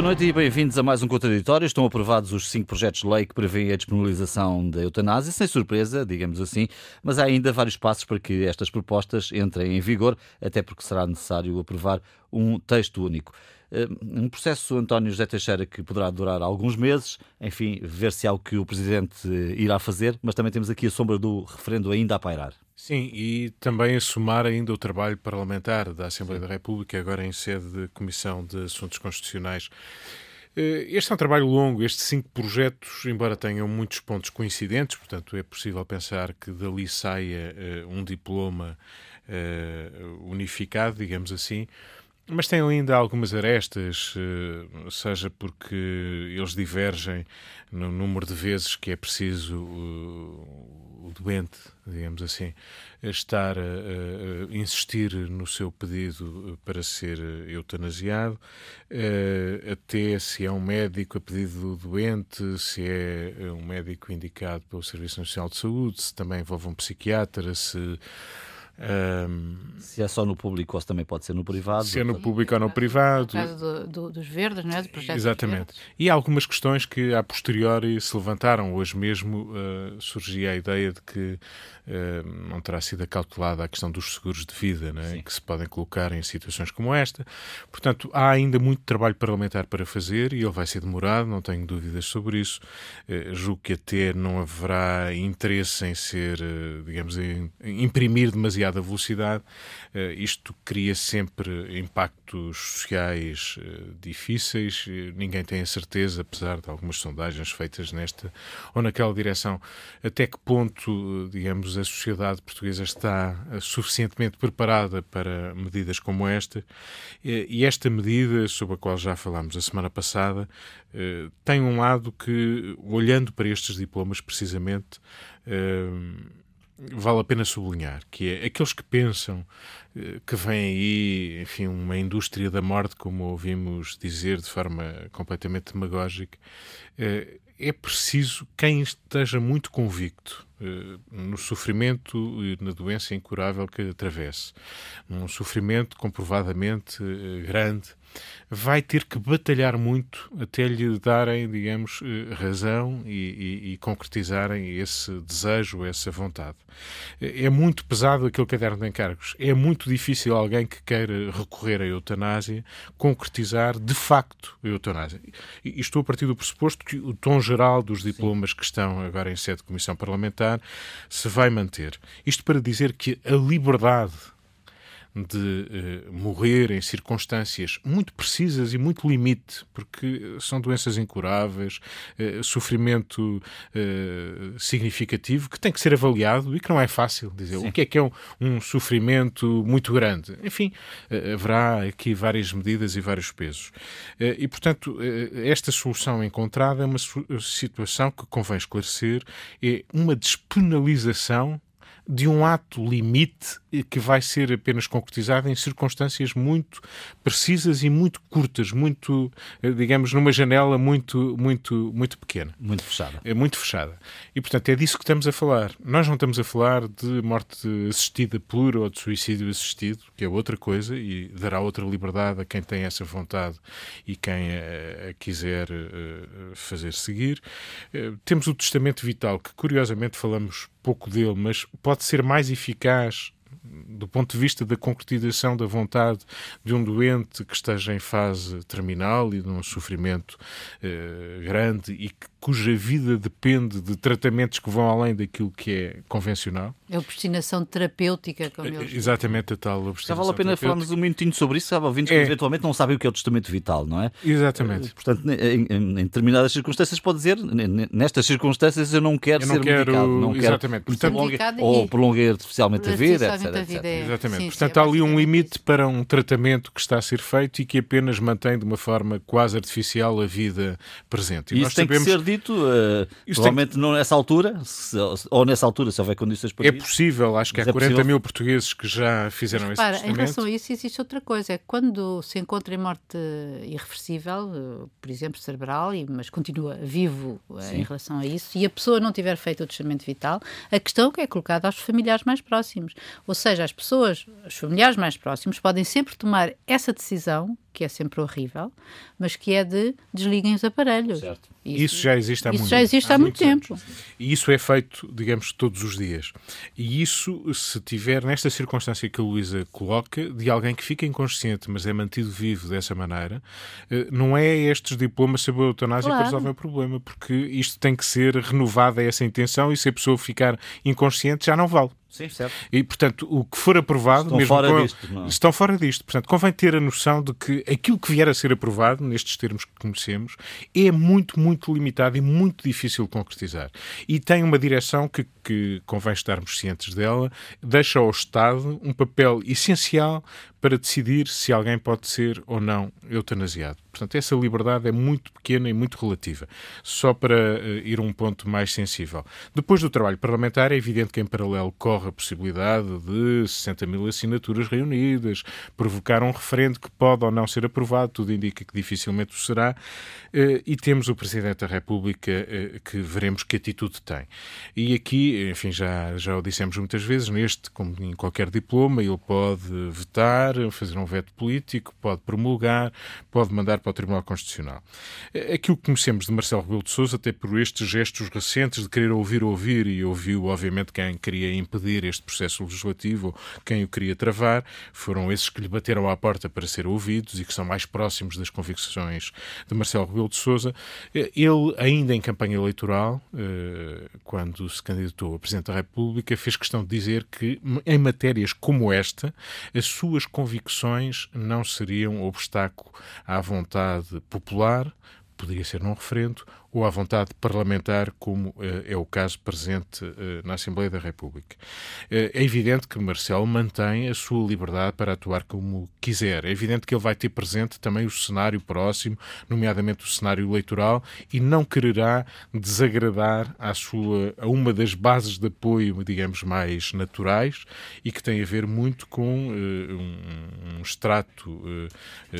Boa noite e bem-vindos a mais um Contraditório. Estão aprovados os cinco projetos de lei que prevêem a despenalização da eutanásia, sem surpresa, digamos assim, mas há ainda vários passos para que estas propostas entrem em vigor, até porque será necessário aprovar um texto único. Um processo, António José Teixeira, que poderá durar alguns meses, enfim, ver se há o que o Presidente irá fazer, mas também temos aqui a sombra do referendo ainda a pairar. Sim, e também a somar ainda o trabalho parlamentar da Assembleia Sim. da República, agora em sede de Comissão de Assuntos Constitucionais. Eh, este é um trabalho longo, estes cinco projetos, embora tenham muitos pontos coincidentes, portanto é possível pensar que dali saia uh, um diploma uh, unificado, digamos assim, mas tem ainda algumas arestas, uh, seja porque eles divergem no número de vezes que é preciso o doente, digamos assim, estar a, a, insistir no seu pedido para ser eutanasiado, uh, até se é um médico a pedido do doente, se é um médico indicado pelo Serviço Nacional de Saúde, se também envolve um psiquiatra, se um, se é só no público ou se também pode ser no privado. Se é no público ou no privado. No caso do, do, dos verdes, não é? Do projeto Exatamente. E há algumas questões que a posteriori se levantaram. Hoje mesmo uh, surgia a ideia de que uh, não terá sido acautelada a questão dos seguros de vida, é? que se podem colocar em situações como esta. Portanto, há ainda muito trabalho parlamentar para fazer e ele vai ser demorado, não tenho dúvidas sobre isso. Uh, julgo que até não haverá interesse em ser, digamos, em imprimir demasiado demasiada velocidade. Uh, isto cria sempre impactos sociais uh, difíceis. ninguém tem a certeza, apesar de algumas sondagens feitas nesta ou naquela direção, até que ponto, digamos, a sociedade portuguesa está eh, suficientemente preparada para medidas como esta. e esta medida, sobre a qual já falámos a semana passada, tem um lado que, olhando para estes diplomas precisamente, vale a pena sublinhar, que é aqueles que pensam eh, que vem aí, enfim, uma indústria da morte, como ouvimos dizer de forma completamente demagógica, eh, é preciso quem esteja muito convicto no sofrimento e na doença incurável que atravesse, num sofrimento comprovadamente grande, vai ter que batalhar muito até lhe darem, digamos, eh, razão e, e, e, concretizarem esse desejo, essa vontade. É muito pesado aquele caderno de encargos. É muito difícil alguém que queira recorrer à eutanásia concretizar de facto a eutanásia. E estou a partir do pressuposto que o tom geral dos diplomas Sim. que estão agora em sede de comissão parlamentar se vai manter. Isto para dizer que a liberdade de uh, morrer em circunstâncias muito precisas e muito limite, porque são doenças incuráveis, uh, sofrimento uh, significativo que tem que ser avaliado e que não é fácil dizer Sim. o que é que é um, um sofrimento muito grande. Enfim, haverá aqui várias medidas e vários pesos. e, portanto, esta solução encontrada é uma situação que convém esclarecer, é uma despenalização de um ato limite que vai ser apenas concretizado em circunstâncias muito precisas e muito curtas, muito, eh, digamos, numa janela muito, muito, muito pequena. Muito fechada. É muito fechada. E, portanto, é disso que estamos a falar. Nós não estamos a falar de morte assistida pura ou de suicídio assistido, que é outra coisa e dará outra liberdade a quem tem essa vontade e quem a, a quiser uh, fazer seguir. Uh, temos o testamento vital, que curiosamente falamos pouco dele, mas pode ser mais eficaz do ponto de vista da concretização da vontade de um doente que esteja em fase terminal e de um sofrimento eh, grande e que cuja vida depende de tratamentos que vão além daquilo que é convencional. É obstinação terapêutica, como eles Exatamente a tal obstinação. Já vale a pena falarmos um minutinho sobre isso, sabe? Ouvintes é. que eventualmente não sabem o que é o testamento vital, não é? Exatamente. Eh, portanto, em, em, em determinadas circunstâncias pode dizer, nestas circunstâncias eu não quero eu não ser quero... medicado, não Exatamente. quero Portanto, prolongue... ou prolonguei artificialmente a vida, etc. etc. É. Exatamente. Sim, Portanto, sim, há ali um limite para um tratamento que está a ser feito e que apenas mantém de uma forma quase artificial a vida presente. E, isso tem sabemos... que ser dito uh, provavelmente tem... não nessa altura, se, ou nessa altura, se houver condições para é isso. É possível, acho que há é 40 possível. mil portugueses que já fizeram Mas, esse Em relação a isso, existe outra coisa. É quando se encontra em morte irreversível, eh, por exemplo, cerebral, mas continua vivo eh, Sim. em relação a isso, e a pessoa não tiver feito o testamento vital, a questão que é colocada aos familiares mais próximos. Ou seja, as pessoas, os familiares mais próximos, podem sempre tomar essa decisão, que é sempre horrível, mas que é de desliguem os aparelhos. Certo. Isso, isso, já existe há isso muito, já existe há, há muito tempo. Anos. E isso é feito, digamos, todos os dias. E isso, se tiver, nesta circunstância que a Luísa coloca, de alguém que fica inconsciente, mas é mantido vivo dessa maneira, eh, não é estes diplomas sobre a eutanásia claro. que resolvem o problema, porque isto tem que ser renovada essa intenção e se a pessoa ficar inconsciente já não vale. Sim, certo. E, portanto, o que for aprovado... Estão mesmo fora com, disto. Não. É? Estão fora disto. Portanto, convém ter a noção de que aquilo que vier a ser aprovado, nestes termos que conhecemos, é muito, muito limitado e muito difícil de concretizar. E tem uma direção que, que convém estarmos cientes dela, deixa ao Estado um papel essencial para decidir se alguém pode ser ou não eutanasiado. Portanto, essa liberdade é muito pequena e muito relativa. Só para uh, ir a um ponto mais sensível. Depois do trabalho parlamentar, é evidente que em paralelo corre a possibilidade de 60 mil assinaturas reunidas, provocar um referendo que pode ou não ser aprovado, tudo indica que dificilmente o será, e temos o Presidente da República uh, que veremos que atitude tem. E aqui, enfim, já, já o dissemos muitas vezes, neste, como em qualquer diploma, ele pode vetar fazer um veto político, pode promulgar, pode mandar para o Tribunal Constitucional. Aquilo que conhecemos de Marcelo Rebelo de Sousa, até por estes gestos recentes de querer ouvir, ouvir, e ouviu, obviamente, quem queria impedir este processo legislativo, quem o queria travar, foram esses que lhe bateram à porta para ser ouvidos e que são mais próximos das convicções de Marcelo Rebelo de Sousa. Ele, ainda em campanha eleitoral, eh, quando se candidatou a Presidente da República, fez questão de dizer que, em matérias como esta, as suas convicções não seriam obstáculo à vontade popular, poderia ser num referendo, ou à vontade parlamentar, como uh, é o caso presente uh, na Assembleia da República. Uh, é evidente que Marcelo mantém a sua liberdade para atuar como quiser. É evidente que ele vai ter presente também o cenário próximo, nomeadamente o cenário eleitoral, e não quererá desagradar à sua, a uma das bases de apoio, digamos, mais naturais e que tem a ver muito com um, um extrato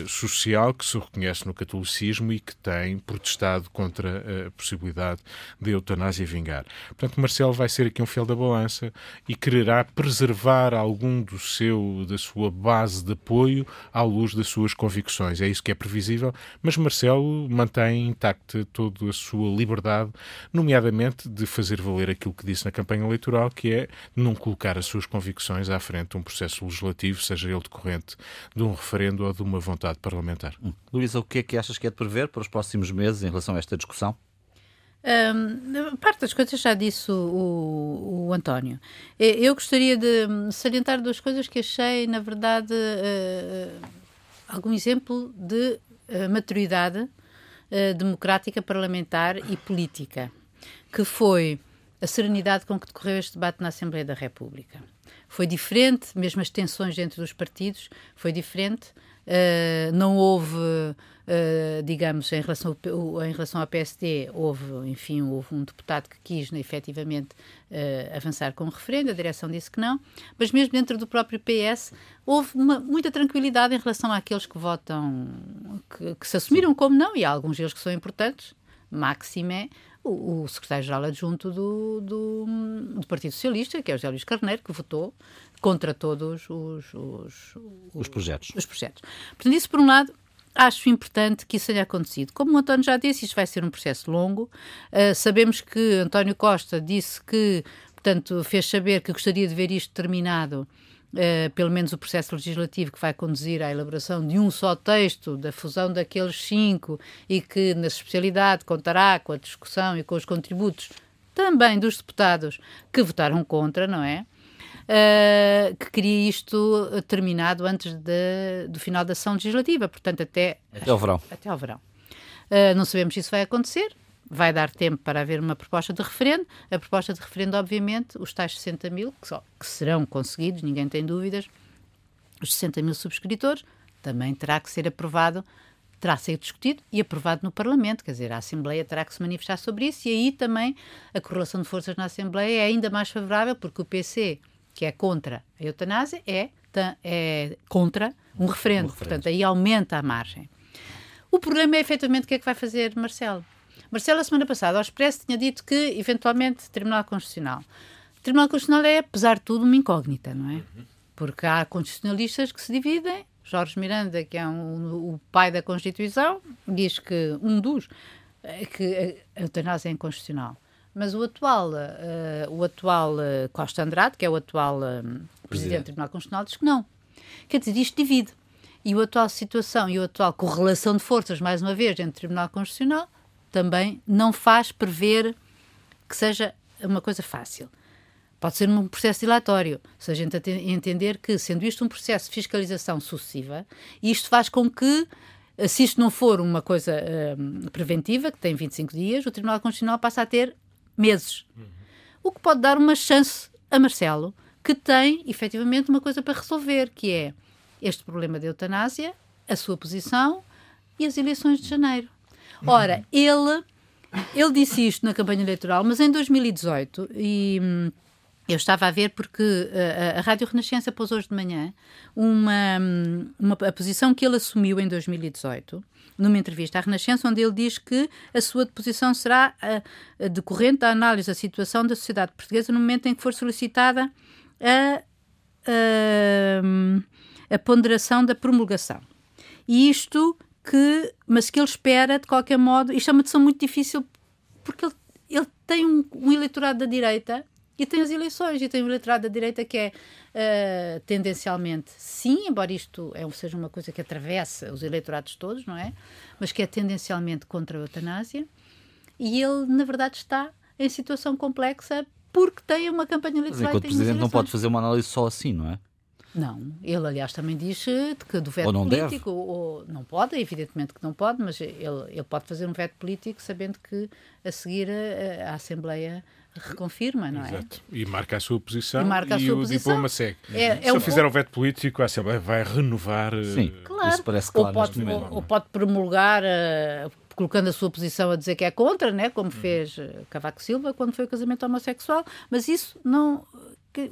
social que se reconhece no catolicismo e que tem protestado contra a possibilidade de eutanásia vingar. Portanto, Marcelo vai ser aqui um fiel da balança e quererá preservar algum do seu, da sua base de apoio à luz das suas convicções. É isso que é previsível, mas Marcelo mantém intacta toda a sua liberdade, nomeadamente de fazer valer aquilo que disse na campanha eleitoral, que é não colocar as suas convicções à frente de um processo legislativo, seja ele decorrente de um referendo ou de uma vontade parlamentar. Hum. Luísa, o que é que achas que é de prever para os próximos meses em relação a esta discussão? Um, parte das coisas já disse o, o, o, António. Eu gostaria de salientar duas coisas que achei, na verdade, uh, algum exemplo de uh, maturidade uh, democrática, parlamentar e política, que foi a serenidade com que decorreu este debate na Assembleia da República. Foi diferente, mesmo as tensões dentro dos partidos, foi diferente. Não houve Uh, digamos, em relação, ao, em relação ao PSD, houve, enfim, houve um deputado que quis, né, efetivamente, uh, avançar com o referendo, a direção disse que não, mas mesmo dentro do próprio PS houve uma, muita tranquilidade em relação àqueles que votam, que, que se assumiram como não, e há alguns deles que são importantes, Maxime, o, o secretário-geral adjunto do, do, do, Partido Socialista, que é o José Luís Carneiro, que votou contra todos os, os, os, os projetos. Os projetos. Portanto, isso por um lado acho importante que isso tenha acontecido. Como o António já disse, isto vai ser um processo longo. Uh, sabemos que António Costa disse que, portanto, fez saber que gostaria de ver isto terminado. Uh, pelo menos o processo legislativo que vai conduzir à elaboração de um só texto da fusão daqueles cinco e que, na especialidade, contará com a discussão e com os contributos também dos deputados que votaram contra, não é? Uh, que queria isto terminado antes de, do final da ação legislativa, portanto, até, até ao verão. Até ao verão. Uh, não sabemos se isso vai acontecer. Vai dar tempo para haver uma proposta de referendo. A proposta de referendo, obviamente, os tais 60 mil, que, só, que serão conseguidos, ninguém tem dúvidas, os 60 mil subscritores, também terá que ser aprovado terá que ser discutido e aprovado no Parlamento, quer dizer, a Assembleia terá que se manifestar sobre isso e aí também a correlação de forças na Assembleia é ainda mais favorável porque o PC que é contra a eutanásia, é, é contra um referendo. Um referendo. Portanto, aí aumenta a margem. O problema é efetivamente o que é que vai fazer Marcelo. Marcelo, a semana passada, ao Expresso, tinha dito que, eventualmente, Tribunal Constitucional. O Tribunal Constitucional é, apesar de tudo, uma incógnita, não é? Porque há constitucionalistas que se dividem. Jorge Miranda, que é um, o pai da Constituição, diz que um dos eh, que a eutanásia é inconstitucional. Mas o atual, uh, o atual uh, Costa Andrade, que é o atual uh, Presidente do Tribunal Constitucional, diz que não. Quer dizer, isto divide. E a atual situação e a atual correlação de forças, mais uma vez, entre o Tribunal Constitucional, também não faz prever que seja uma coisa fácil. Pode ser um processo dilatório, se a gente entender que, sendo isto um processo de fiscalização sucessiva, isto faz com que, se isto não for uma coisa preventiva, que tem 25 dias, o Tribunal Constitucional passa a ter meses. Uhum. O que pode dar uma chance a Marcelo, que tem, efetivamente, uma coisa para resolver, que é este problema da eutanásia, a sua posição e as eleições de janeiro. Ora, ele, ele disse isto na campanha eleitoral, mas em 2018, e hum, eu estava a ver porque uh, a Rádio Renascença pôs hoje de manhã uma, hum, uma a posição que ele assumiu em 2018, numa entrevista à Renascença, onde ele diz que a sua deposição será uh, decorrente da análise da situação da sociedade portuguesa no momento em que for solicitada a, a, a ponderação da promulgação. E isto que, mas que ele espera, de qualquer modo, isto é uma decisão muito difícil, porque ele, ele tem um, um, eleitorado da direita e tem as eleições, e tem um eleitorado da direita que é uh, tendencialmente sim, embora isto é, seja uma coisa que atravessa os eleitorados todos, não é? Mas que é tendencialmente contra a eutanásia, e ele, na verdade, está em situação complexa porque tem uma campanha eleitoral. Mas enquanto Presidente não pode fazer uma análise só assim, não é? Não, ele aliás também diz que do veto ou não político, deve. Ou, não pode, evidentemente que não pode, mas ele, ele pode fazer um veto político sabendo que a seguir a, a Assembleia reconfirma, não é? Exato. E marca a sua posição e, marca a sua o posição. diploma segue. É, Se é ele fizer o veto político, a Assembleia vai renovar. Sim, eh, claro. isso parece claro. Ou pode, ou, ou pode promulgar, uh, colocando a sua posição a dizer que é contra, né? como uhum. fez eh, Cavaco Silva quando foi o casamento homossexual, mas isso não. Que,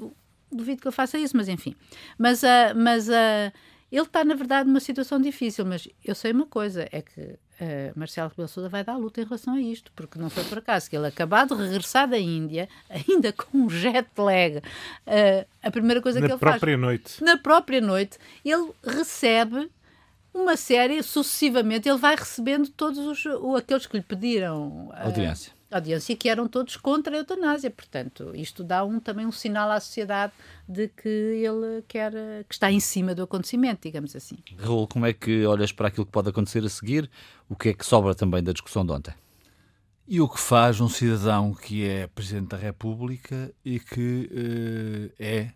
duvido que ele faça isso, mas enfim. Mas, uh, mas uh, ele está, na verdade, numa situação difícil, mas eu sei uma coisa, é que uh, Marcelo Rebelo Sousa vai dar luta em relação a isto, porque não foi por acaso que ele acabado de regressar da Índia, ainda com um jet lag, uh, a primeira coisa na que ele faz... Na própria noite. Na própria noite, ele recebe uma série, sucessivamente, ele vai recebendo todos os, aqueles que lhe pediram... Audiência audiência que eram todos contra a eutanásia. Portanto, isto dá um, também um sinal à sociedade de que ele quer, que está em cima do acontecimento, digamos assim. Raul, como é que olhas para aquilo que pode acontecer a seguir? O que é que sobra também da discussão de ontem? E o que faz um cidadão que é Presidente da República e que uh, é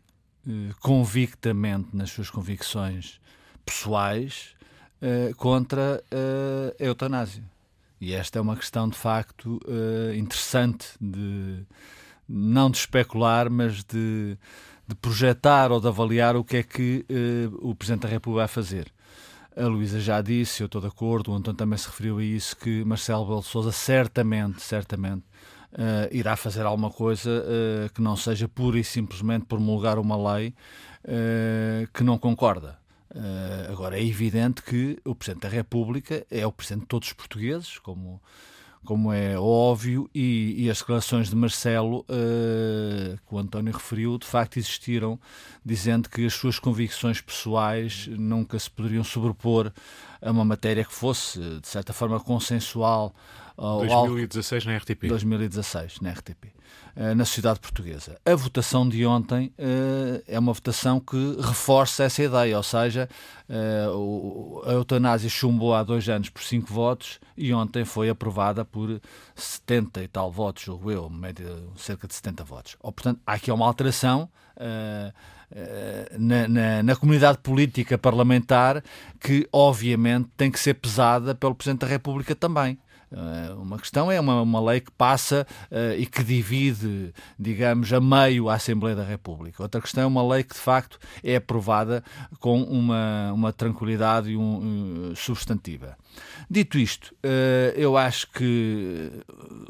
uh, convictamente nas suas convicções pessoais uh, contra a eutanásia? E esta é uma questão de facto uh, interessante de não de especular, mas de, de, projetar ou de avaliar o que é que uh, o Presidente da República vai fazer. A Luísa já disse, eu estou de acordo, o António também se referiu a isso, que Marcelo Belo Souza certamente, certamente uh, irá fazer alguma coisa uh, que não seja pura e simplesmente promulgar uma lei uh, que não concorda. Uh, agora, é evidente que o Presidente da República é o Presidente de todos os portugueses, como, como é óbvio, e, e as declarações de Marcelo, uh, que o António referiu, de facto existiram, dizendo que as suas convicções pessoais nunca se poderiam sobrepor a uma matéria que fosse, de certa forma, consensual. 2016 na RTP. 2016 na RTP. Eh, na sociedade portuguesa. A votação de ontem uh, é uma votação que reforça essa ideia, ou seja, uh, a eutanásia chumbou há dois anos por cinco votos e ontem foi aprovada por 70 e tal votos, julgo eu, média cerca de 70 votos. Ou, portanto, há aqui uma alteração. Na, na, na, comunidade política parlamentar que, obviamente, tem que ser pesada pelo Presidente da República também. Eh, uma questão é uma, uma lei que passa uh, e que divide, digamos, a meio a Assembleia da República. Outra questão é uma lei que, de facto, é aprovada com uma, uma tranquilidade um, um, substantiva. Dito isto, uh, eu acho que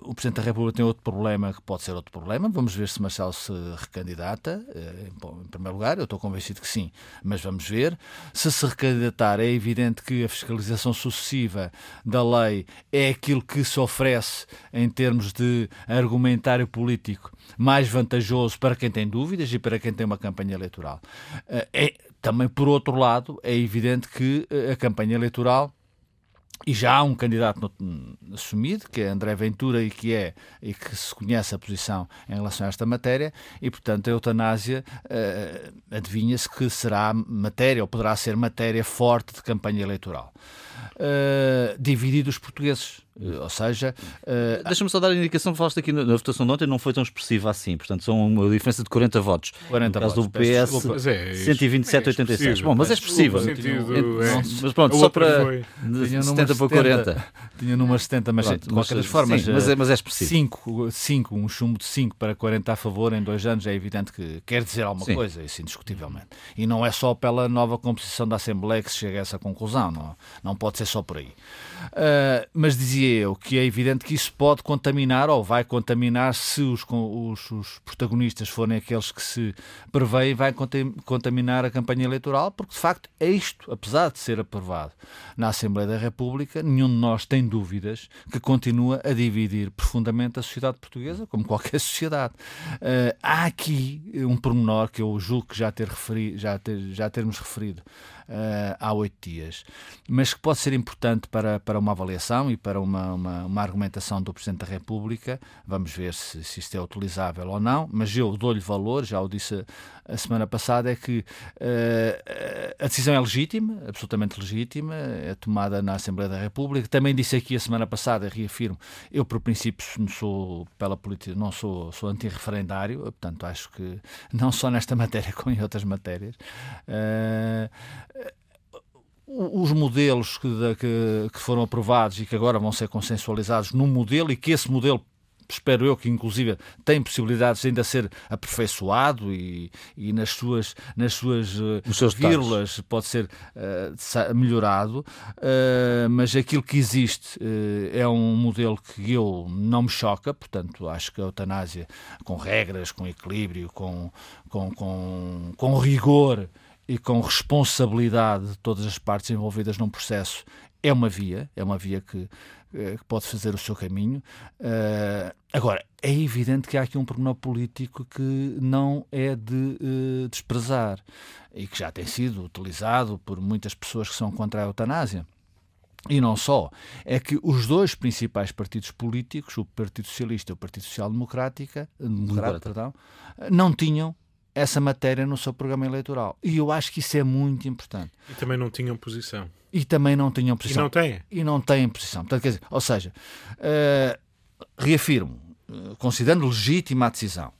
o Presidente da República tem outro problema que pode ser outro problema. Vamos ver se Marcelo se recandidata. Uh, em primeiro lugar, eu estou convencido que sim, mas vamos ver. Se se recandidatar, é evidente que a fiscalização sucessiva da lei é aquilo que se oferece em termos de argumentário político mais vantajoso para quem tem dúvidas e para quem tem uma campanha eleitoral. É, também, por outro lado, é evidente que a campanha eleitoral e já há um candidato assumido, que é André Ventura, e que é e que se conhece a posição em relação a esta matéria, e portanto a eutanásia uh, adivinha-se que será matéria, ou poderá ser matéria forte de campanha eleitoral. Uh, dividir os portugueses. Eh, ou seja. Uh, Deixa-me só dar a indicação, falaste aqui na, na, votação de ontem, não foi tão expressiva assim, portanto, são uma diferença de 40 votos. 40 no caso votos, do PS, é, 127, é 86. Bom, mas é expressiva. Sentido, é. Mas pronto, só para. De 70 para 40. Tinha números 70, mas pronto, de qualquer mas, forma. Sim, mas, é, mas é expressivo. 5, 5, um chumbo de 5 para 40 a favor em dois anos é evidente que quer dizer alguma sim. coisa, isso indiscutivelmente. E não é só pela nova composição da Assembleia que se chega a essa conclusão, não, não pode ser só por aí. Uh, mas dizia eu que é evidente que isso pode contaminar ou vai contaminar se os, os, os protagonistas forem aqueles que se prevêem, vai contaminar a campanha eleitoral, porque de facto é isto, apesar de ser aprovado na Assembleia da República, nenhum de nós tem dúvidas que continua a dividir profundamente a sociedade portuguesa, como qualquer sociedade. Uh, há aqui um pormenor que eu julgo que já, ter referi, já, ter, já termos referido uh, há oito dias, mas que pode ser importante para, para uma avaliação e para uma, uma, uma argumentação do Presidente da República. Vamos ver se, se isto é utilizável ou não, mas eu dou-lhe valor, já o disse a, semana passada, é que uh, a decisão é legítima, absolutamente legítima, é tomada na Assembleia da República. Também disse aqui a semana passada, reafirmo, eu por princípio não sou pela política, não sou, sou anti-referendário, portanto acho que não só nesta matéria como em outras matérias. Uh, os modelos que, que, que, foram aprovados e que agora vão ser consensualizados num modelo e que esse modelo espero eu que inclusive tem possibilidades de ainda ser aperfeiçoado e, e nas suas nas suas uh, vírgulas pode ser uh, melhorado. Uh, mas aquilo que existe é um modelo que eu não me choca portanto acho que a eutanásia com regras com equilíbrio com com, com, com rigor e com responsabilidade de todas as partes envolvidas num processo é uma via, é uma via que, eh, que pode fazer o seu caminho. Uh, agora, é evidente que há aqui um pormenor político que não é de uh, desprezar e que já tem sido utilizado por muitas pessoas que são contra a eutanásia. E não só, é que os dois principais partidos políticos, o Partido Socialista e o Partido Social Democrática, Democrata, perdão, não tinham essa matéria no seu programa eleitoral. E eu acho que isso é muito importante. E também não tinham posição. E também não tinham posição. E não têm. E não têm posição. Portanto, quer dizer, ou seja, uh, reafirmo, uh, considerando legítima a decisão,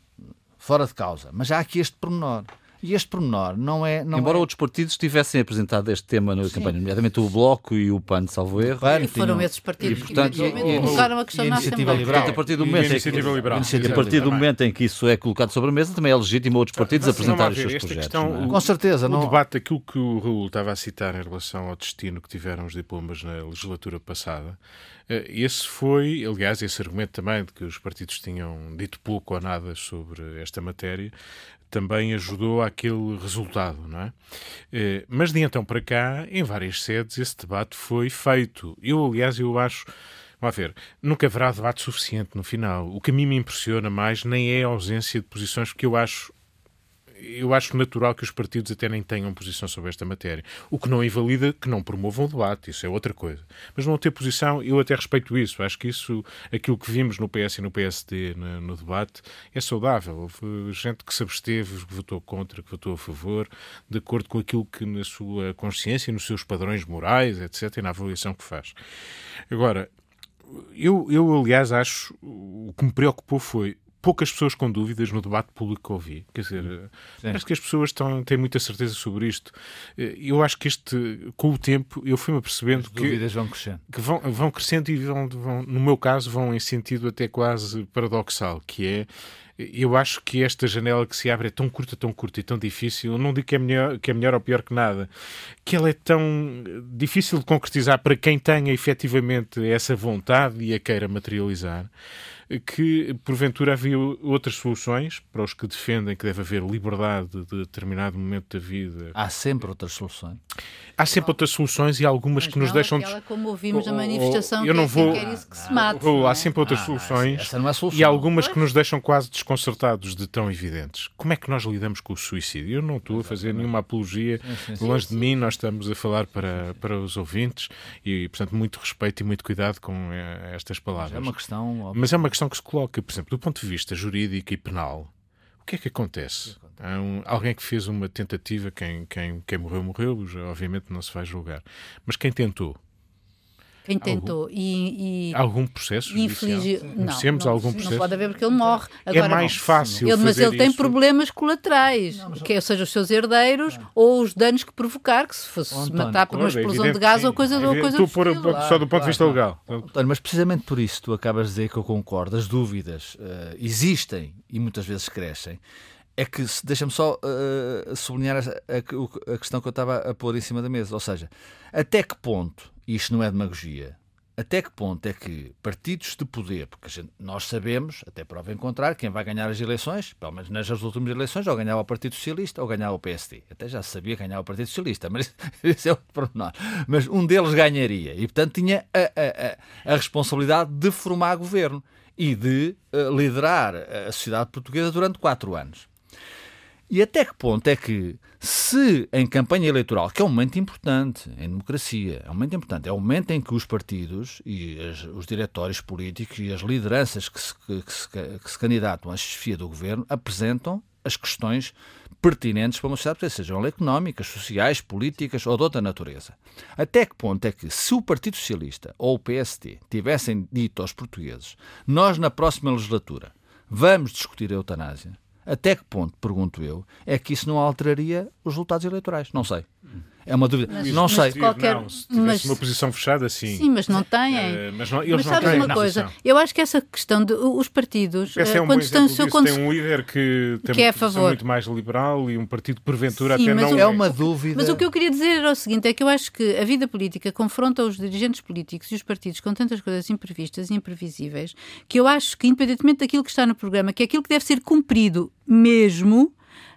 fora de causa, mas há aqui este pormenor. E este pormenor não é. Não Embora é... outros partidos tivessem apresentado este tema na Sim. campanha, nomeadamente o Bloco e o PAN, salvo erro. PAN, e foram esses partidos e, portanto, que colocaram a questão na Assembleia. Liberal. A partir do momento, em que, liberal. a partir do momento em que isso é colocado sobre a mesa, também é legítimo outros partidos apresentarem os seus projetos. Questão, é? Com certeza. O não... debate, aquilo que o Raul estava a citar em relação ao destino que tiveram os diplomas na legislatura passada, eh, esse foi, aliás, esse argumento também de que os partidos tinham dito pouco ou nada sobre esta matéria, também ajudou àquele resultado, não é? Eh, mas de então para cá, em várias sedes, esse debate foi feito. Eu, aliás, eu acho. Vamos ver, nunca haverá debate suficiente no final. O que a mim me impressiona mais nem é a ausência de posições, porque eu acho eu acho natural que os partidos até nem tenham posição sobre esta matéria. O que não invalida que não promovam o debate, isso é outra coisa. Mas não ter posição, eu até respeito isso. Acho que isso, aquilo que vimos no PS e no PSD no, no debate, é saudável. Houve gente que se absteve, que votou contra, que votou a favor, de acordo com aquilo que na sua consciência, nos seus padrões morais, etc., e na avaliação que faz. Agora, eu, eu, aliás, acho o que me preocupou foi poucas pessoas com dúvidas no debate público que ouvi. Quer dizer, Sim. acho que as pessoas estão, têm muita certeza sobre isto. Eh, eu acho que este, com o tempo, eu fui-me percebendo que. As dúvidas vão crescendo. Que vão, vão crescendo e vão, vão, no meu caso, vão em sentido até quase paradoxal, que é eu acho que esta janela que se abre é tão curta, tão curta e tão difícil. Eu não digo que é, melhor, que é melhor ou pior que nada, que ela é tão difícil de concretizar para quem tenha efetivamente essa vontade e a queira materializar que porventura havia outras soluções para os que defendem que deve haver liberdade de determinado momento da vida. Há sempre outras soluções. Há sempre outras soluções e algumas Mas que nos não deixam. aquela como ouvimos na Oh, oh, manifestação, eu não é vou- quem quer isso que se mate. Raul, não há é? sempre outras Ah, soluções essa não é solução. e algumas que nos deixam quase desconcertados de tão evidentes. Como é que nós lidamos com o suicídio? Eu não estou a fazer nenhuma apologia, sim, sim. longe de mim, nós estamos a falar para, para os ouvintes e, portanto, muito respeito e muito cuidado com eh, estas palavras. É uma questão. óbvio. Mas é uma questão que se coloca, por exemplo, do ponto de vista jurídico e penal. O que é que acontece? Há um- alguém que fez uma tentativa, quem, quem, quem morreu, morreu, já, obviamente não se vai julgar. Mas quem tentou? Quem tentou e, e Há algum processo infligiu. Não, não, algum não processo? pode haver porque ele morre. é Agora, mais bom, fácil ele, mas fazer ele tem isso- problemas colaterais, que é, ou seja, os seus herdeiros ou os danos que provocar, que se fosse António, matar por uma Claro, é explosão de evidente gás ou coisa, É ou coisa Estou do a pôr estilo. só do ponto de vista Claro, legal. António, mas precisamente por isso tu acabas de dizer que eu concordo, as dúvidas eh, existem e muitas vezes crescem. É que, se- deixa-me só eh, sublinhar a, o- a questão que eu estava a pôr em cima da mesa. Ou seja, até que ponto, e isto não é demagogia, até que ponto é que partidos de poder, porque gente- nós sabemos, até prova em contrário, quem vai ganhar as eleições, pelo menos nas últimas eleições, ou ganhava o Partido Socialista ou ganhava o PSD. Até já sabia ganhar o Partido Socialista, mas isso é outro pormenor. Mas um deles ganharia e, portanto, tinha a, a- a- responsabilidade de formar governo e de eh, liderar a sociedade portuguesa durante quatro anos. E até que ponto é que, se em campanha eleitoral, que é um momento importante em democracia, é um momento importante, é o momento em que os partidos e as- os diretórios políticos e as lideranças que se, que, se, que se candidatam à chefia do governo apresentam as questões pertinentes para uma sociedade sejam económicas, sociais, políticas ou de outra natureza. Até que ponto é que, se o Partido Socialista ou o PSD tivessem dito aos portugueses, nós na próxima legislatura vamos discutir a eutanásia, até que ponto, pergunto eu, é que isso não alteraria os resultados eleitorais? Não sei. É uma dúvida. Mas- não mas sei. qualquer- Não, se tivesse mas- uma posição fechada, sim. Sim, mas não têm. Eh, mas não, eles Mas não sabes têm uma coisa? posição. Eu acho que essa questão de os partidos, Esse eh, é um bom quando estão disso. quando Tem um líder que tem que é uma a posição favor. muito mais liberal e um partido porventura Sim, até mas não o- É uma dúvida. Mas o que eu queria dizer era o seguinte: é que eu acho que a vida política confronta os dirigentes políticos e os partidos com tantas coisas imprevistas e imprevisíveis que eu acho que, independentemente daquilo que está no programa, que é aquilo que deve ser cumprido mesmo,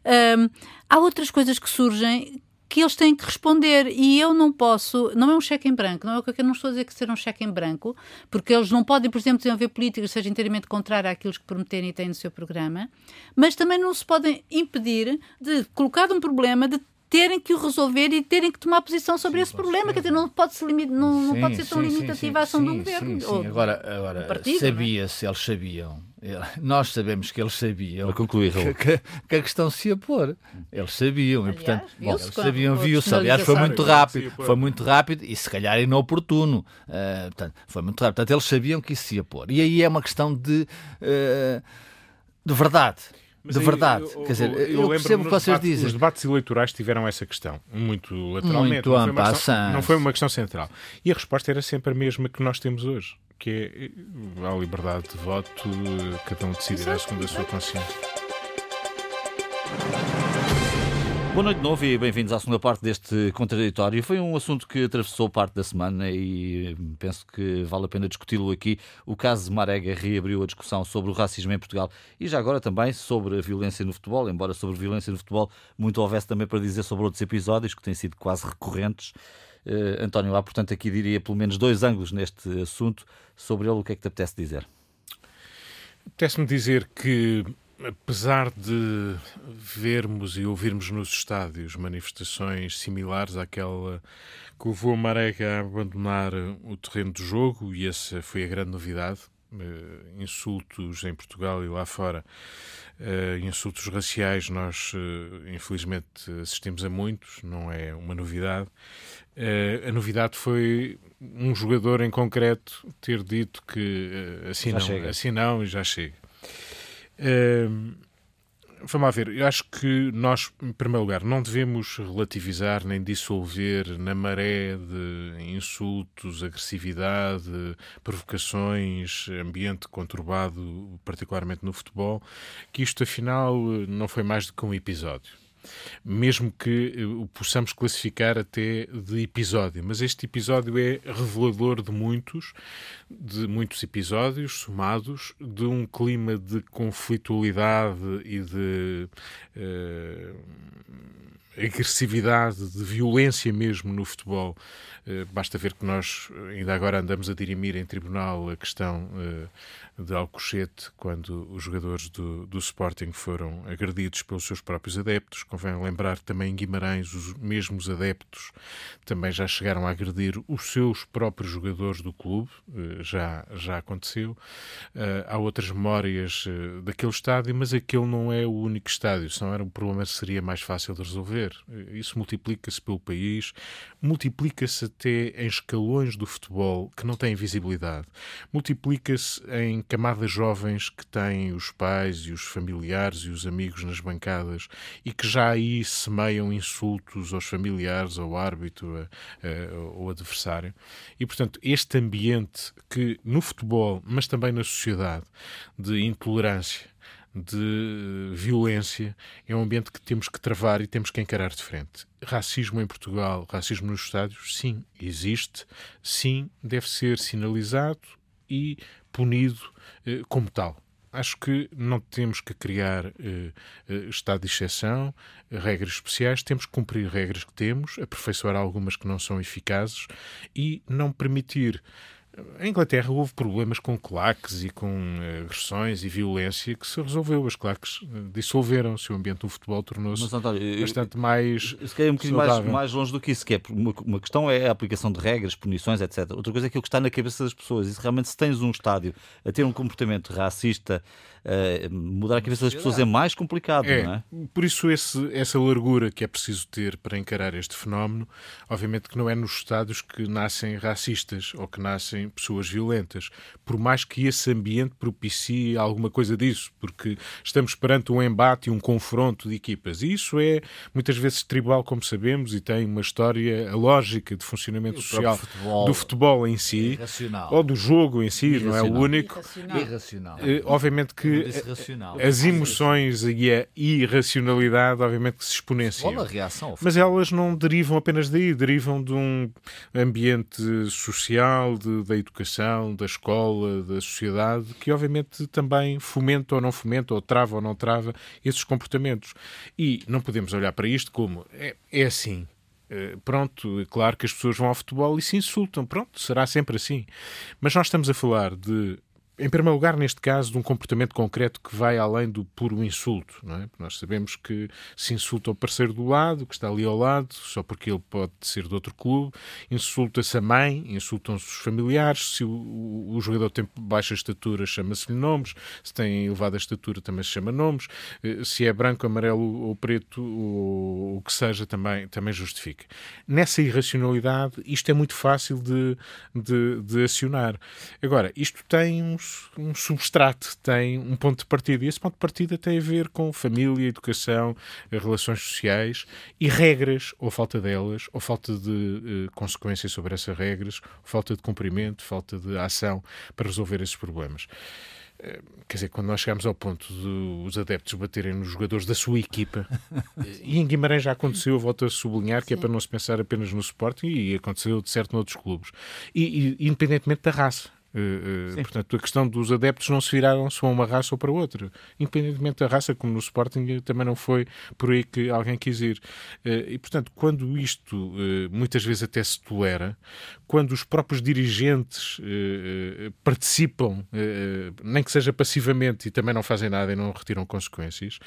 hum, há outras coisas que surgem que eles têm que responder. E eu não posso, não é um cheque em branco, não é o que eu não estou a dizer que ser um cheque em branco, porque eles não podem, por exemplo, desenvolver políticas que sejam inteiramente contrárias àquilo que prometerem e têm no seu programa, mas também não se podem impedir de colocar um problema, de terem que o resolver e terem que tomar posição sobre esse problema, quer dizer, não pode, -se limi- não, não Sim, pode ser tão sim, sim, limitativa a sim, ação do sim, governo. sim, ou sim. Agora, agora não é? sabia-se, eles sabiam. Nós sabemos que eles sabiam concluir, que, que- que a questão se ia pôr. Eles sabiam. e, Aliás, portanto, bom, viu-se eles sabiam, viu-se. Aliás, foi muito rápido. Foi muito rápido e se calhar inoportuno. Ah, portanto, foi muito rápido. Portanto, eles sabiam que isso se ia pôr. E aí é uma questão de, eh, de verdade. Mas de aí, verdade. eu- Quer dizer, eu- eu eu, lembro-me percebo o que vocês debates- dizem. Os debates eleitorais tiveram essa questão, muito lateralmente. Muito não, foi uma questão, não foi uma questão central. E a resposta era sempre a mesma que nós temos hoje, que é a liberdade de voto, eh, cada um decidirá segundo a sua consciência. Boa noite de novo e bem-vindos à segunda parte deste contraditório. Foi um assunto que atravessou parte da semana e eh, penso que vale a pena discuti-lo aqui. O caso Marega reabriu a discussão sobre o racismo em Portugal e já agora também sobre a violência no futebol, embora sobre violência no futebol muito houvesse também para dizer sobre outros episódios que têm sido quase recorrentes. Eh, António, há portanto aqui diria pelo menos dois ângulos neste assunto. Sobre ele, o que é que te apetece dizer? Apetece-me dizer que, apesar de vermos e ouvirmos nos estádios manifestações similares àquela que levou a Marega a abandonar o terreno do jogo, e essa foi a grande novidade, eh, insultos em Portugal e lá fora, eh, insultos raciais, nós eh, infelizmente assistimos a muitos, não é uma novidade. A novidade foi um jogador em concreto ter dito que assim Já não, chega. assim não e já chega. Ehm, vamos lá ver, eu acho que nós, em primeiro lugar, não devemos relativizar nem dissolver na maré de insultos, agressividade, provocações, ambiente conturbado, particularmente no futebol, que isto afinal não foi mais do que um episódio mesmo que eh, o possamos classificar até de episódio. Mas este episódio é revelador de muitos, de muitos episódios somados, de um clima de conflitualidade e de eh, agressividade, de violência mesmo no futebol. Uh, basta ver que nós ainda agora andamos a dirimir em tribunal a questão uh, de Alcochete, quando os jogadores do, do Sporting foram agredidos pelos seus próprios adeptos. Convém lembrar também em Guimarães, os mesmos adeptos também já chegaram a agredir os seus próprios jogadores do clube, uh, já, já aconteceu. há outras memórias daquele estádio, mas aquele não é o único estádio, senão era um problema seria mais fácil de resolver. Isso multiplica-se pelo país, multiplica-se até em escalões do futebol que não têm visibilidade, multiplica-se em camadas jovens que têm os pais e os familiares e os amigos nas bancadas e que já aí semeiam insultos aos familiares, ao árbitro, ao adversário. E, portanto, este ambiente que no futebol, mas também na sociedade, de intolerância, de violência, é um ambiente que temos que travar e temos que encarar de frente. Racismo em Portugal, racismo nos estádios, sim, existe, sim, deve ser sinalizado e punido eh, como tal. Acho que não temos que criar eh, eh estado de exceção, regras especiais, temos que cumprir regras que temos, aperfeiçoar algumas que não são eficazes e não permitir em Inglaterra houve problemas com claques e com eh, agressões e violência que se resolveu. As claques eh, dissolveram-se, o ambiente do futebol tornou-se bastante mais. Se calhar um bocadinho mais, mais longe do que isso, que é uma, uma, questão é a aplicação de regras, punições, etc. Outra coisa é aquilo que está na cabeça das pessoas. E se realmente se tens um estádio a ter um comportamento racista, uh, mudar a cabeça das pessoas é mais complicado, é, não é? Por isso, esse, essa largura que é preciso ter para encarar este fenómeno, obviamente que não é nos estádios que nascem racistas ou que nascem pessoas violentas, por mais que esse ambiente propicie alguma coisa disso, porque estamos perante um embate e um confronto de equipas. E isso é muitas vezes tribal, como sabemos, e tem uma história a lógica de funcionamento social futebol, do futebol em si, irracional. ou do jogo em si, irracional. não é o único. Irracional. Uh, obviamente que as emoções e a irracionalidade, obviamente que se exponenciam. Mas elas não derivam apenas daí, derivam de um ambiente social, de, da educação, da escola, da sociedade, que obviamente também fomenta ou não fomenta, ou trava ou não trava esses comportamentos. E não podemos olhar para isto como é, é assim. Uh, pronto, é claro que as pessoas vão ao futebol e se insultam, pronto, será sempre assim. Mas nós estamos a falar de em primeiro lugar, neste caso, de um comportamento concreto que vai além do puro insulto. Não é? Nós sabemos que se insulta o parceiro do lado, que está ali ao lado, só porque ele pode ser de outro clube, insulta-se a mãe, insultam-se os familiares, se o, o, jogador tem baixa estatura, chama-se-lhe nomes, se tem elevada estatura, também se chama nomes, eh, se é branco, amarelo ou preto, ou o que seja, também, também justifica. Nessa irracionalidade, isto é muito fácil de, de, de acionar. Agora, isto tem uns um substrato, tem um ponto de partida. E esse ponto de partida tem a ver com família, educação, relações sociais e regras, ou falta delas, ou falta de uh, consequências sobre essas regras, falta de cumprimento, falta de ação para resolver esses problemas eh, quer dizer, quando nós chegamos ao ponto dos adeptos baterem nos jogadores da sua equipa, e em Guimarães já aconteceu, volto a sublinhar, que Sim. é para não se pensar apenas no Sporting, e aconteceu de certo noutros clubes, e, e independentemente da raça. Uh, portanto, a questão dos adeptos não se viraram só uma raça ou para outra. Independentemente da raça, como no Sporting, também não foi por aí que alguém quis ir. Uh, e, portanto, quando isto uh, muitas vezes até se tolera, quando os próprios dirigentes participam, nem que seja passivamente, e também não fazem nada e não retiram consequências,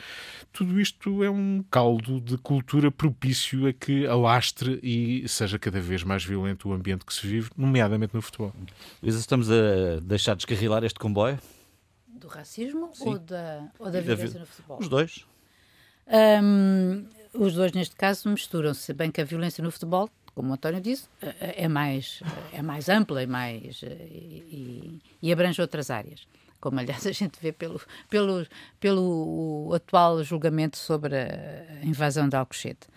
tudo isto é um caldo de cultura propício a que alastre e seja cada vez mais violento o ambiente que se vive, nomeadamente no futebol. Estamos a deixar descarrilar este comboio? Do racismo ou da, ou da violência no futebol? Os dois. Um, os dois, neste caso, misturam-se. Bem que a violência no futebol, como o António disse, é mais, é mais ampla e, mais, e, e abrange outras áreas como aliás a gente vê pelo, pelo, pelo atual julgamento sobre a invasão de Alcochete.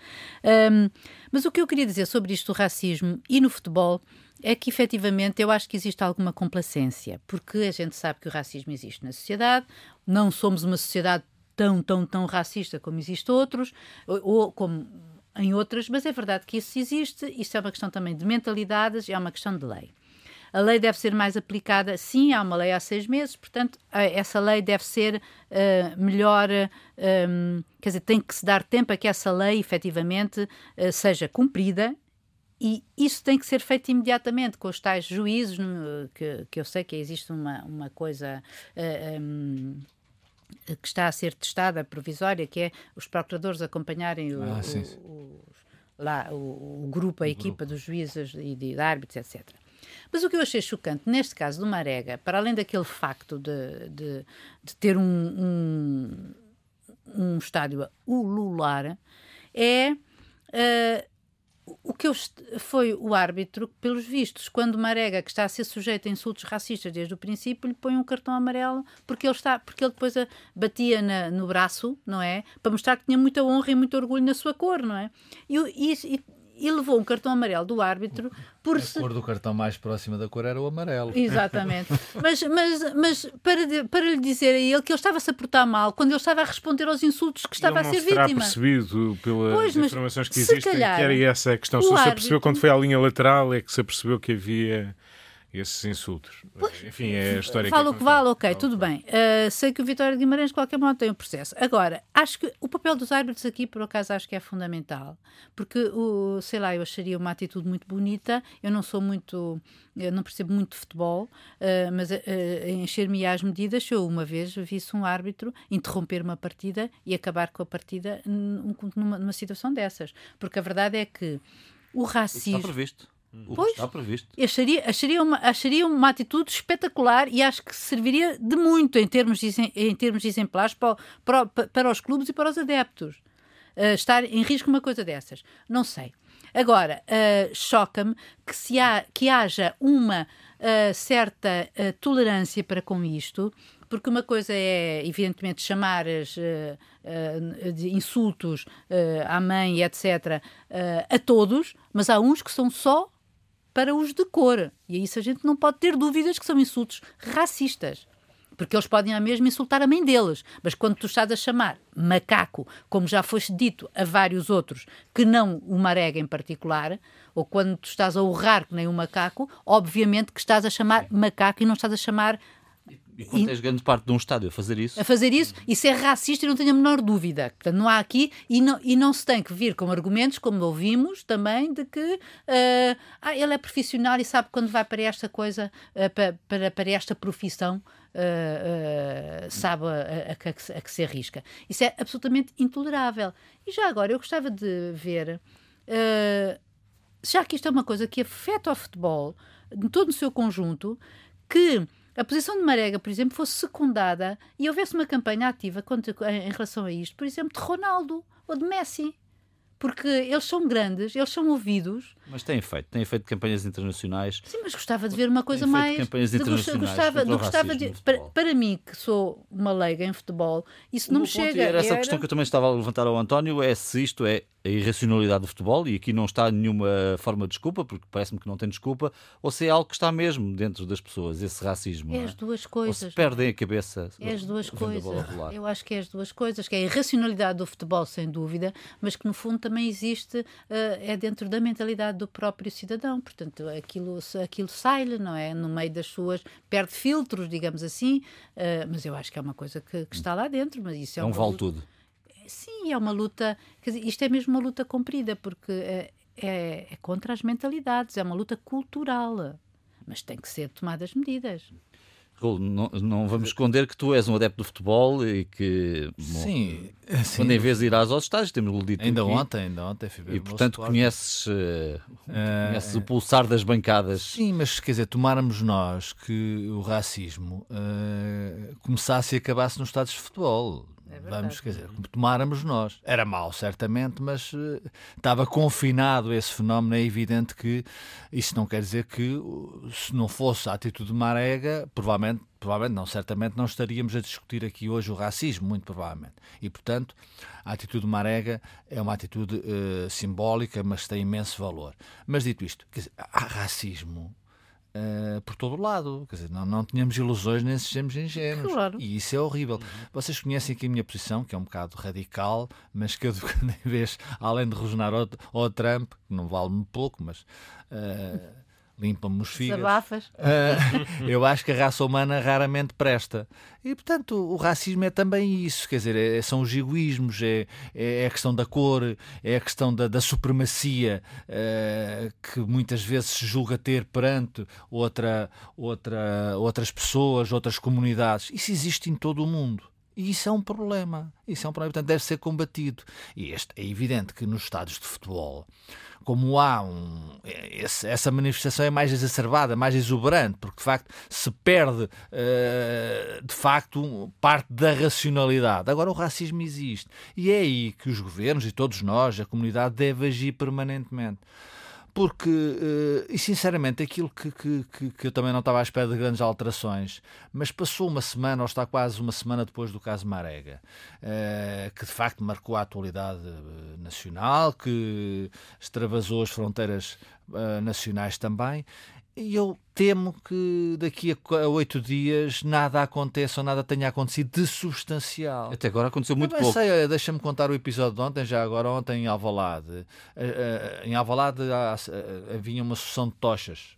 Um, mas o que eu queria dizer sobre isto do racismo e no futebol é que efetivamente eu acho que existe alguma complacência, porque a gente sabe que o racismo existe na sociedade, não somos uma sociedade tão, tão, tão racista como existe outros, ou, ou como em outras, mas é verdade que isso existe, isto é uma questão também de mentalidades, é uma questão de lei. A lei deve ser mais aplicada. Sim, há uma lei há seis meses, portanto, essa lei deve ser uh, melhor. Um, quer dizer, tem que se dar tempo a que essa lei efetivamente uh, seja cumprida e isso tem que ser feito imediatamente com os tais juízes, que, que eu sei que existe uma, uma coisa. Uh, um, que está a ser testada, provisória, que é os procuradores acompanharem o, ah, o, o, lá, o, grupo, a equipa grupo. dos juízes e de, de árbitros, etc. Mas o que eu achei chocante neste caso do Marega, para além daquele facto de, de, de ter um, um, um estádio ulular, é uh, o que eu, foi o árbitro, pelos vistos, quando Marega, que está a ser sujeito a insultos racistas desde o princípio, lhe põe um cartão amarelo porque ele, está, porque ele depois a, batia na, no braço, não é? Para mostrar que tinha muita honra e muito orgulho na sua cor, não é? E, e, e levou um cartão amarelo do árbitro por a se... cor do cartão mais próxima da cor era o amarelo. Exatamente. mas mas, mas para, para lhe dizer a ele que ele estava-se a portar mal quando ele estava a responder aos insultos que estava a ser vítima. Ele percebido pelas pois, informações que existem calhar, que era essa a questão. Se se apercebeu quando foi à linha lateral é que se apercebeu que havia esses insultos. Pois, Enfim, é a história Fala o que vale, ok, tudo bem. Uh, sei que o Vitória de Guimarães, de qualquer modo, tem um processo. Agora, acho que o papel dos árbitros aqui, por acaso, acho que é fundamental. Porque, o, sei lá, eu acharia uma atitude muito bonita. Eu não sou muito. Eu não percebo muito de futebol, uh, mas uh, encher-me às medidas. Eu, uma vez, visse um árbitro interromper uma partida e acabar com a partida numa, numa situação dessas. Porque a verdade é que o racismo. Está previsto. O pois, está previsto. Acharia, acharia, uma, acharia uma atitude espetacular e acho que serviria de muito em termos de, em termos de exemplares para, para, para os clubes e para os adeptos. Uh, estar em risco uma coisa dessas. Não sei. Agora, uh, choca-me que, se há, que haja uma uh, certa tolerância para com isto, porque uma coisa é, evidentemente, chamar as, de insultos à mãe, etc., a todos, mas há uns que são só para os de cor. E isso a gente não pode ter dúvidas que são insultos racistas. Porque eles podem a mesmo insultar a mãe deles. Mas quando tu estás a chamar macaco, como já foste dito a vários outros, que não o marega em particular, ou quando tu estás a urrar que nem o macaco, obviamente que estás a chamar macaco e não estás a chamar e quando tens grande parte de um estádio a fazer isso. A fazer isso, isso é racista e não tenho a menor dúvida. Portanto, não há aqui, e não, e não se tem que vir com argumentos, como ouvimos também, de que uh, ah, ele é profissional e sabe quando vai para esta coisa, uh, para, para, para esta profissão. Uh, sabe a, a, a, a, que se arrisca. Isso é absolutamente intolerável. E já agora eu gostava de ver, já que isto é uma coisa que afeta o futebol, todo o seu conjunto, que a posição de Marega, por exemplo, fosse secundada e houvesse uma campanha ativa contra, em relação a isto, por exemplo, de Ronaldo ou de Messi porque eles são grandes, eles são ouvidos. Mas têm feito, têm feito campanhas internacionais. Sim, mas gostava de ver uma coisa mais. Campanhas internacionais. Gostava, gostava de, para, para, mim, que sou uma leiga em futebol, isso não me chega. Era essa era... questão que eu também estava a levantar ao António: é se isto é a irracionalidade do futebol, e aqui não está nenhuma forma de desculpa, porque parece-me que não tem desculpa, ou se é algo que está mesmo dentro das pessoas, esse racismo. É, é? as duas coisas. Ou se perdem a cabeça. É as duas coisas. Eu acho que é as duas coisas, que é a irracionalidade do futebol, sem dúvida, mas que no fundo também existe, uh, é dentro da mentalidade do próprio cidadão. Portanto, aquilo, aquilo sai-lhe, não é? No meio das suas. perde filtros, digamos assim, uh, mas eu acho que é uma coisa que, que está lá dentro. Mas isso é, um vale tudo. Sim, é uma luta. Quer dizer, isto é mesmo uma luta comprida, porque é, é, é contra as mentalidades, é uma luta cultural. Mas tem que ser tomadas medidas. Não, não, vamos esconder que tu és um adepto do futebol e que sim, bom, sim. quando em vez de ir às outros estádios, temos dito ainda aqui, ontem, ainda ontem e portanto conheces, uh, conheces uh, o pulsar das bancadas. Sim, mas quer dizer, tomáramos nós que o racismo uh, começasse e acabasse nos estádios de futebol. É Vamos, quer dizer, tomáramos nós. Era mau, certamente, mas uh, estava confinado esse fenómeno. É evidente que isso não quer dizer que, se não fosse a atitude de Marega, provavelmente, provavelmente não, certamente não estaríamos a discutir aqui hoje o racismo, muito provavelmente. E, portanto, a atitude de Marega é uma atitude uh, simbólica, mas tem imenso valor. Mas, dito isto, dizer, há racismo Uh, por todo o lado. Quer dizer, não, não tínhamos ilusões nem sejamos ingênuos. Claro. E isso é horrível. Uhum. Vocês conhecem aqui a minha posição, que é um bocado radical, mas que eu, em vez, além de rosnar ao, ao Trump, que não vale-me pouco, mas uh, limpa-me os fígados. Desabafas. Uh, eu acho que a raça humana raramente presta. E, portanto, o racismo é também isso. Quer dizer, é, são os egoísmos, é, é a questão da cor, é a questão da, da supremacia uh, que muitas vezes se julga ter perante outra, outra, outras pessoas, outras comunidades. Isso existe em todo o mundo. E isso é um problema. Isso é um problema, portanto, deve ser combatido. E este, é evidente que nos estádios de futebol, como há um, esse, essa manifestação é mais exacerbada, mais exuberante, porque de facto se perde uh, de facto parte da racionalidade. Agora o racismo existe. E é aí que os governos e todos nós, a comunidade, deve agir permanentemente porque, uh, e sinceramente, aquilo que, que, que, eu também não estava à espera de grandes alterações, mas passou uma semana, ou está quase uma semana depois do caso Marega, uh, que de facto marcou a atualidade uh, nacional, que extravasou as fronteiras nacionais também, e eu temo que daqui a oito dias nada aconteça ou nada tenha acontecido de substancial. Até agora aconteceu muito pouco. sei, deixa-me contar o episódio de ontem, já agora ontem em Alvalade. Eh, eh, em Alvalade eh, havia uma sucessão de tochas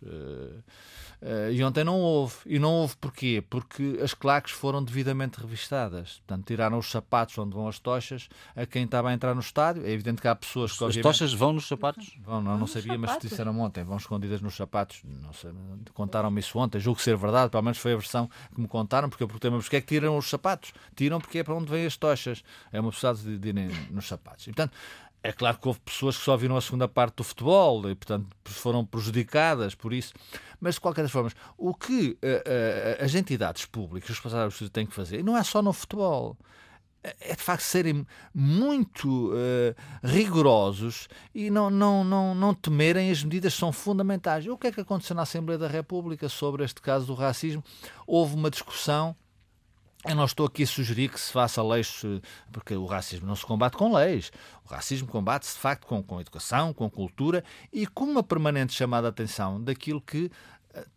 Uh, e ontem não houve. E não houve porquê? Porque as claques foram devidamente revistadas. Portanto, tiraram os sapatos onde vão as tochas a quem estava a entrar no estádio. É evidente que há pessoas que. As tochas vão nos sapatos? Vão, não, não sabia, mas disseram ontem. Vão escondidas nos sapatos. Não sei, contaram-me isso ontem. Julgo ser verdade, pelo menos foi a versão que me contaram, porque eu perguntei-me porque é que tiram os sapatos? Tiram porque é para onde vêm as tochas. É uma possibilidade de irem nos sapatos. E, portanto, é claro que houve pessoas que só viram a segunda parte do futebol e, portanto, foram prejudicadas por isso. Mas, de qualquer das formas, o que uh, uh, as entidades públicas, os responsáveis têm que fazer, e não é só no futebol, é, é de facto serem muito uh, rigorosos e não, não, não, não temerem as medidas que são fundamentais. O que é que aconteceu na Assembleia da República sobre este caso do racismo? Houve uma discussão eu não estou aqui a sugerir que se faça leis, porque o racismo não se combate com leis. O racismo combate-se, de facto, com, com educação, com cultura e com uma permanente chamada de atenção daquilo que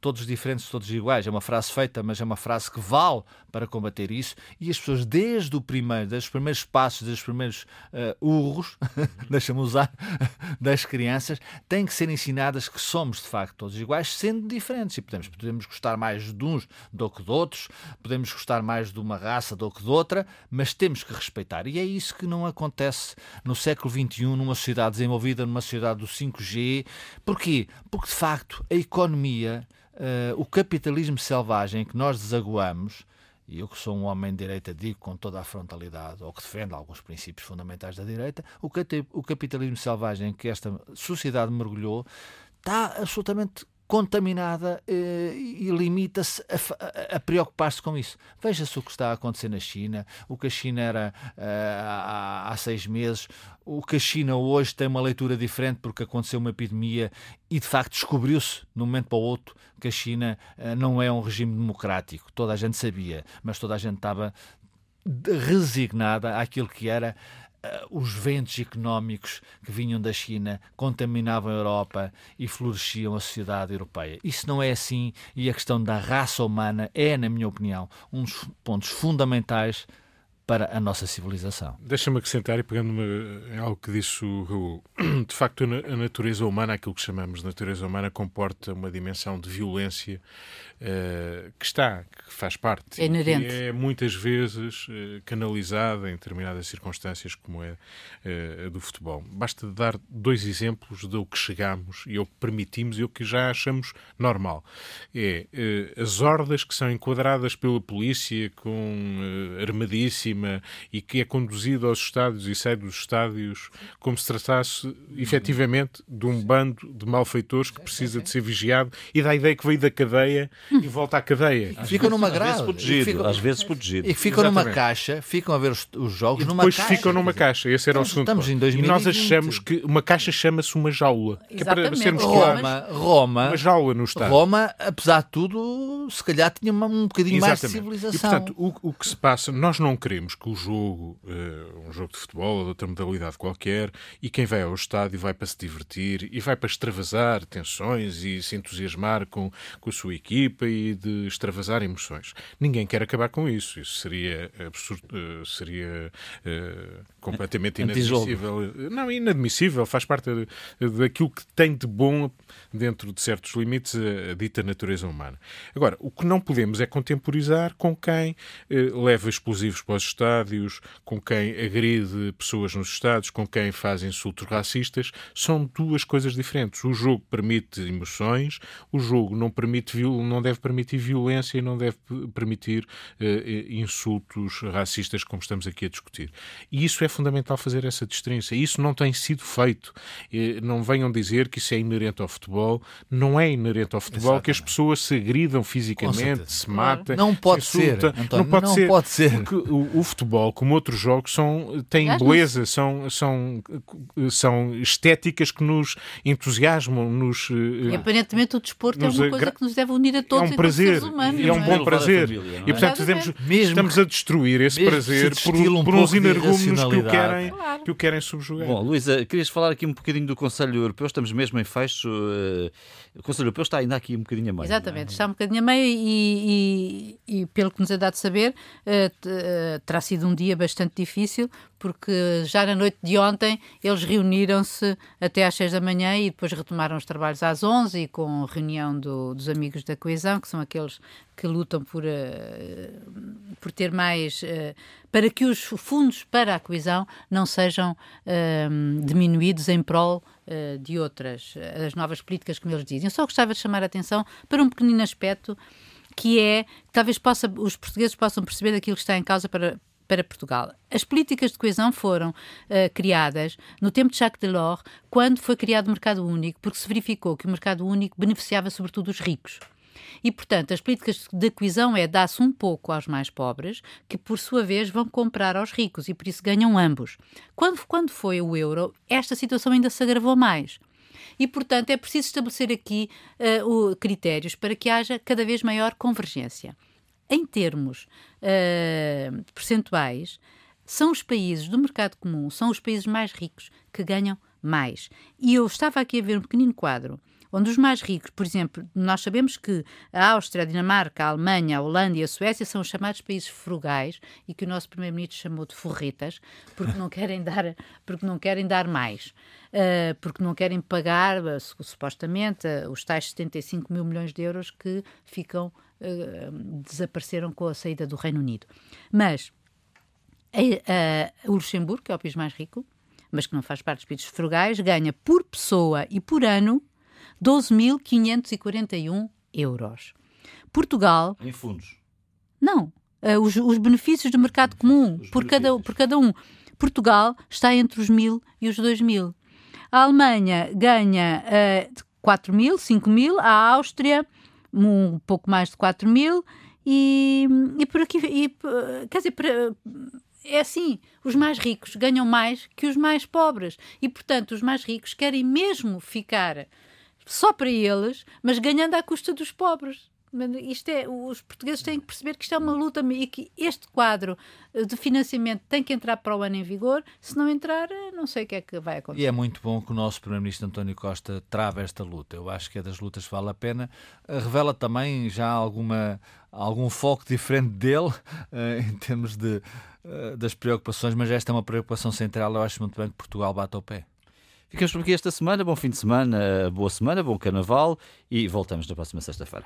todos diferentes, todos iguais. É uma frase feita, mas é uma frase que vale para combater isso. E as pessoas, desde o primeiro, desde os primeiros passos, desde os primeiros uh, urros, deixa-me usar, das crianças, têm que ser ensinadas que somos de facto todos iguais, sendo diferentes. E podemos, podemos gostar mais de uns do que de outros, podemos gostar mais de uma raça do que de outra, mas temos que respeitar. E é isso que não acontece no século XXI, numa sociedade desenvolvida, numa sociedade do 5G. Porquê? Porque de facto a economia uh, o capitalismo selvagem que nós desaguamos, e eu que sou um homem de direita digo com toda a frontalidade, ou que defende alguns princípios fundamentais da direita, o, o capitalismo selvagem que esta sociedade mergulhou está absolutamente contaminada eh, e limita-se a, a preocupar-se com isso. Veja-se o que está a acontecer na China, o que a China era eh, há, há, seis meses, o que a China hoje tem uma leitura diferente porque aconteceu uma epidemia e de facto descobriu-se de um momento para o outro que a China eh, não é um regime democrático. Toda a gente sabia, mas toda a gente estava resignada àquilo que era os ventos económicos que vinham da China contaminavam a Europa e floresciam a sociedade europeia. Isso não é assim e a questão da raça humana é, na minha opinião, um dos pontos fundamentais para a nossa civilização. Deixa-me acrescentar, e pegando em algo que disse o Raul, de facto a natureza humana, aquilo que chamamos de natureza humana, comporta uma dimensão de violência uh, que está, que faz parte. É inerente. E é muitas vezes uh, canalizada em determinadas circunstâncias, como é uh, a do futebol. Basta dar dois exemplos do que chegamos e o que permitimos e o que já achamos normal. É as hordas que são enquadradas pela polícia com armadíssima e que é conduzido aos estádios e sai dos estádios como se tratasse efetivamente de um bando de malfeitores que precisa de ser vigiado e dá a ideia que veio da cadeia e volta à cadeia. Ficam numa grade. Às vezes protegido. Ficam, às vezes protegido. E ficam Exatamente. numa caixa, ficam a ver os, os jogos numa caixa. Depois ficam numa caixa. Esse era o segundo Estamos em 2020. E nós achamos que uma caixa chama-se uma jaula. Que é para sermos Roma, Roma, uma jaula no estádio. Roma, apesar de tudo, se calhar tinha um bocadinho Exatamente. mais de civilização. E, portanto, o, o que se passa, nós não queremos digamos que o jogo, uh, um jogo de futebol ou de outra modalidade qualquer, e quem vai ao estádio vai para se divertir e vai para extravasar tensões e se entusiasmar com, com a sua equipa e de extravasar emoções. Ninguém quer acabar com isso. Isso seria absurdo, uh, seria uh, completamente inadmissível. Não, inadmissível, faz parte daquilo que tem de bom dentro de certos limites a, a dita natureza humana. Agora, o que não podemos é contemporizar com quem eh, leva explosivos para os estádios, com quem agride pessoas nos estádios, com quem faz insultos racistas. São duas coisas diferentes. O jogo permite emoções, o jogo não, permite, não deve permitir violência e não deve permitir eh, insultos racistas, como estamos aqui a discutir. E isso é fundamental fazer essa distinção. Isso não tem sido feito. Eh, não venham dizer que isso é inerente ao futebol. Não é inerente ao futebol Exatamente. que as pessoas se agridam fisicamente, se matem. Não pode ser. António, não pode não ser. Pode ser. Porque o, o, futebol, como outros jogos, são, têm beleza, são, são, são estéticas que nos entusiasmam. Nos, e aparentemente o desporto é uma coisa que nos deve unir a todos é um prazer, humanos. É um bom prazer. Família, e portanto estamos, estamos a destruir esse prazer por, um por uns energúmenos que o, querem, claro. que o querem subjugar. Bom, Luísa, querias falar aqui um bocadinho do Conselho Europeu, estamos mesmo em fecho. Uh, o Conselho Europeu está ainda aqui um bocadinho a meio. Exatamente, é? está um bocadinho a meio e, e, e, pelo que nos é dado saber, uh, terá sido um dia bastante difícil, porque já na noite de ontem eles reuniram-se até às 6 da manhã e depois retomaram os trabalhos às 11 e com reunião do, dos amigos da coesão, que são aqueles que lutam por, uh, por ter mais. Uh, para que os fundos para a coesão não sejam uh, diminuídos em prol de outras, as novas políticas, como eles dizem. Eu só gostava de chamar a atenção para um pequenino aspecto que é talvez possa, os portugueses possam perceber daquilo que está em causa para, para Portugal. As políticas de coesão foram uh, criadas no tempo de Jacques Delors, quando foi criado o mercado único, porque se verificou que o mercado único beneficiava sobretudo os ricos. E, portanto, as políticas de coesão é dar-se um pouco aos mais pobres, que por sua vez vão comprar aos ricos e por isso ganham ambos. Quando, quando foi o euro, esta situação ainda se agravou mais. E, portanto, é preciso estabelecer aqui uh, o, critérios para que haja cada vez maior convergência em termos uh, percentuais, são os países do mercado comum, são os países mais ricos que ganham mais. E eu estava aqui a ver um pequenino quadro onde os mais ricos, por exemplo, nós sabemos que a Áustria, a Dinamarca, a Alemanha, a Holanda e a Suécia são os chamados países frugais e que o nosso primeiro-ministro chamou de forretas, porque não querem dar, porque não querem dar mais, uh, porque não querem pagar, uh, supostamente, os tais 75 mil milhões de euros que ficam eh, desapareceram com a saída do Reino Unido. Mas o Luxemburgo, que é o país mais rico, mas que não faz parte dos países frugais, ganha por pessoa e por ano 12.541 euros. Portugal. Em fundos? Não. Uh, os, os, benefícios do mercado comum por cada, por cada um. Portugal está entre os mil e os dois mil. A Alemanha ganha uh, 4 mil, 5 mil. A Áustria um pouco mais de 4 mil, e, e por aqui, e, quer dizer, é assim, os mais ricos ganham mais que os mais pobres, e portanto os mais ricos querem mesmo ficar só para eles, mas ganhando à custa dos pobres. Isto é, os portugueses têm que perceber que isto é uma luta e que este quadro eh, de financiamento tem que entrar para o ano em vigor. Se não entrar, eh, não sei o que é que vai acontecer. E é muito bom que o nosso Primeiro-Ministro António Costa trave esta luta. Eu acho que é das lutas que vale a pena. Eh, revela também já alguma, algum foco diferente dele em termos de, das preocupações, mas esta é uma preocupação central. Eu acho muito bem que Portugal bate ao pé. Ficamos por aqui esta semana. Bom fim de semana, boa semana, bom carnaval e voltamos na próxima sexta-feira.